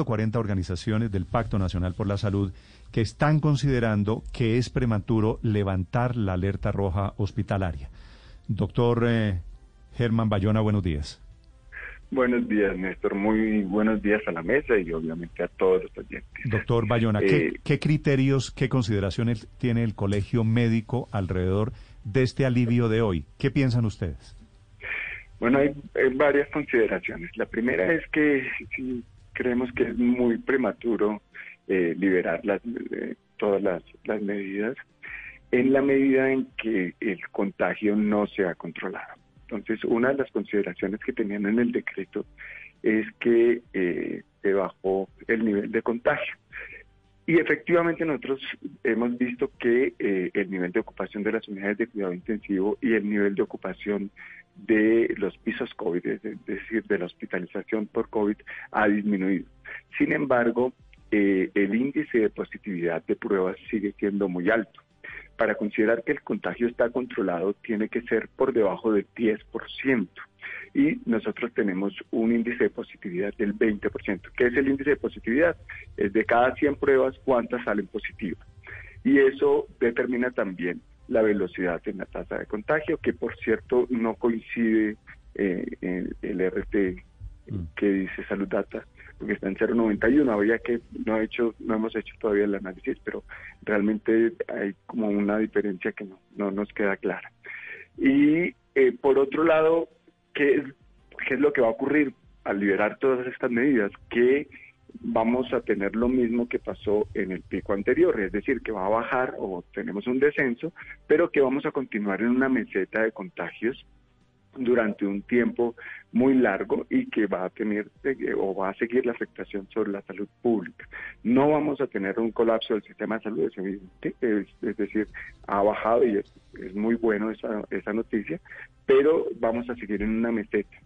140 organizaciones del Pacto Nacional por la Salud que están considerando que es prematuro levantar la alerta roja hospitalaria. Doctor eh, Germán Bayona, buenos días. Buenos días, Néstor. Muy buenos días a la mesa y obviamente a todos los oyentes. Doctor Bayona, ¿qué, eh, criterios, qué consideraciones tiene el colegio médico alrededor de este alivio de hoy? ¿Qué piensan ustedes? Bueno, hay, varias consideraciones. La primera es que creemos que es muy prematuro eh, liberar las, eh, todas las, medidas en la medida en que el contagio no se ha controlado. Entonces, una de las consideraciones que tenían en el decreto es que eh, se bajó el nivel de contagio. Y efectivamente nosotros hemos visto que eh, el nivel de ocupación de las unidades de cuidado intensivo y el nivel de ocupación de los pisos COVID, es decir, de la hospitalización por COVID, ha disminuido. Sin embargo, eh, el índice de positividad de pruebas sigue siendo muy alto para considerar que el contagio está controlado tiene que ser por debajo del 10%. Y nosotros tenemos un índice de positividad del 20%. ¿Qué es el índice de positividad? Es de cada 100 pruebas cuántas salen positivas. Y eso determina también la velocidad en la tasa de contagio, que por cierto no coincide eh, en el RT mm. que dice Salud Data porque está en 0.91. Habría que, no, ha hecho, no hemos hecho todavía el análisis, pero realmente hay como una diferencia que no, no nos queda clara. Y eh, por otro lado, ¿qué es, ¿qué es lo que va a ocurrir al liberar todas estas medidas? Que vamos a tener lo mismo que pasó en el pico anterior, es decir, que va a bajar o tenemos un descenso, pero que vamos a continuar en una meseta de contagios durante un tiempo muy largo y que va a tener eh, o va a seguir la afectación sobre la salud pública. No vamos a tener un colapso del sistema de salud, es, decir, ha bajado y es, es muy bueno esa, esa noticia, pero vamos a seguir en una meseta.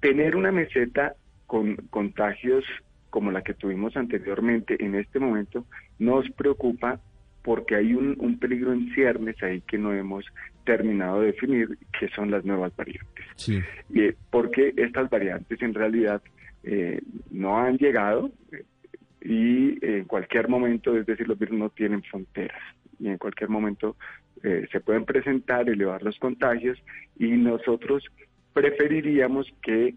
Tener una meseta con contagios como la que tuvimos anteriormente en este momento nos preocupa porque hay un, peligro en ciernes ahí que no hemos terminado de definir, que son las nuevas variantes. Sí. Y, porque estas variantes en realidad eh, no han llegado eh, y en cualquier momento, es decir, los virus no tienen fronteras y en cualquier momento eh, se pueden presentar, elevar los contagios y nosotros preferiríamos que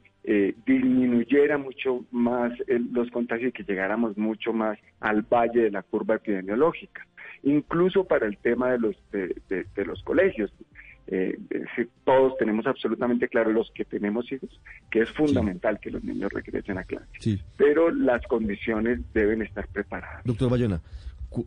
disminuyera mucho más los contagios y que llegáramos mucho más al valle de la curva epidemiológica incluso para el tema de los, de, los colegios. Eh, todos tenemos absolutamente claro, los que tenemos hijos, que es fundamental que los niños regresen a clase. Pero las condiciones deben estar preparadas. Doctor Bayona,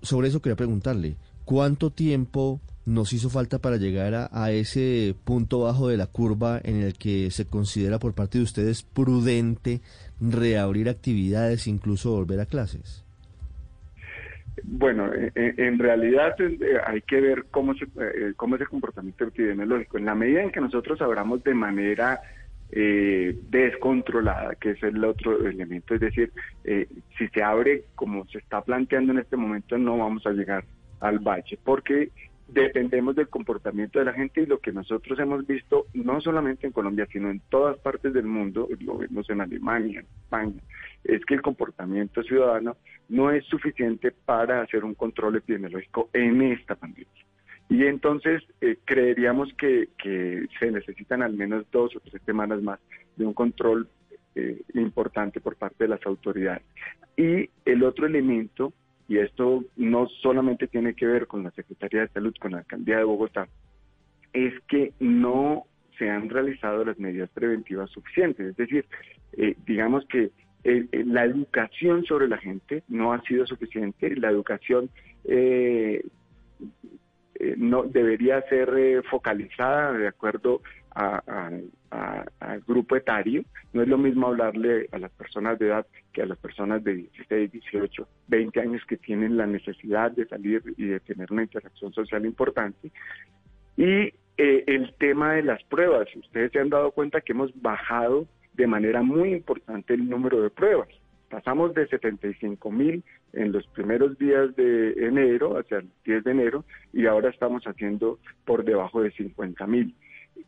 sobre eso quería preguntarle, ¿cuánto tiempo nos hizo falta para llegar a, a, ese punto bajo de la curva en el que se considera por parte de ustedes prudente reabrir actividades, incluso volver a clases? Bueno, eh, eh, en, realidad eh, hay que ver cómo, se, cómo es el comportamiento epidemiológico. En la medida en que nosotros abramos de manera descontrolada, que es el otro elemento, es decir, si se abre como se está planteando en este momento, no vamos a llegar al valle, porque dependemos del comportamiento de la gente y lo que nosotros hemos visto, no solamente en Colombia, sino en todas partes del mundo, lo vemos en Alemania, en España, es que el comportamiento ciudadano no es suficiente para hacer un control epidemiológico en esta pandemia. Y entonces eh, creeríamos que, se necesitan al menos dos o tres semanas más de un control eh, importante por parte de las autoridades. Y el otro elemento, y esto no solamente tiene que ver con la Secretaría de Salud, con la Alcaldía de Bogotá, es que no se han realizado las medidas preventivas suficientes. Es decir, eh, digamos que eh, eh, la educación sobre la gente no ha sido suficiente, la educación eh, no debería ser focalizada de acuerdo al grupo etario. No es lo mismo hablarle a las personas de edad que a las personas de 16, 18, 20 años que tienen la necesidad de salir y de tener una interacción social importante. Y el tema de las pruebas, ustedes se han dado cuenta que hemos bajado de manera muy importante el número de pruebas. Pasamos de 75 mil en los primeros días de enero, hacia el 10 de enero, y ahora estamos haciendo por debajo de 50 mil.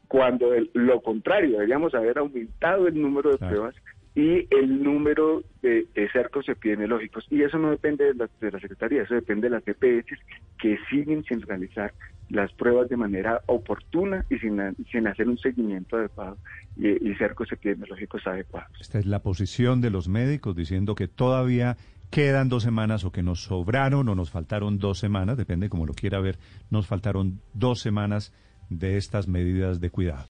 Cuando lo contrario, deberíamos haber aumentado el número de pruebas y el número de, cercos epidemiológicos. Y eso no depende de la, de la Secretaría, eso depende de las EPS que siguen sin realizar las pruebas de manera oportuna y sin, sin hacer un seguimiento adecuado y, y cercos epidemiológicos adecuados. Esta es la posición de los médicos diciendo que todavía quedan dos semanas o que nos sobraron o nos faltaron dos semanas, depende como lo quiera ver, nos faltaron dos semanas de estas medidas de cuidado.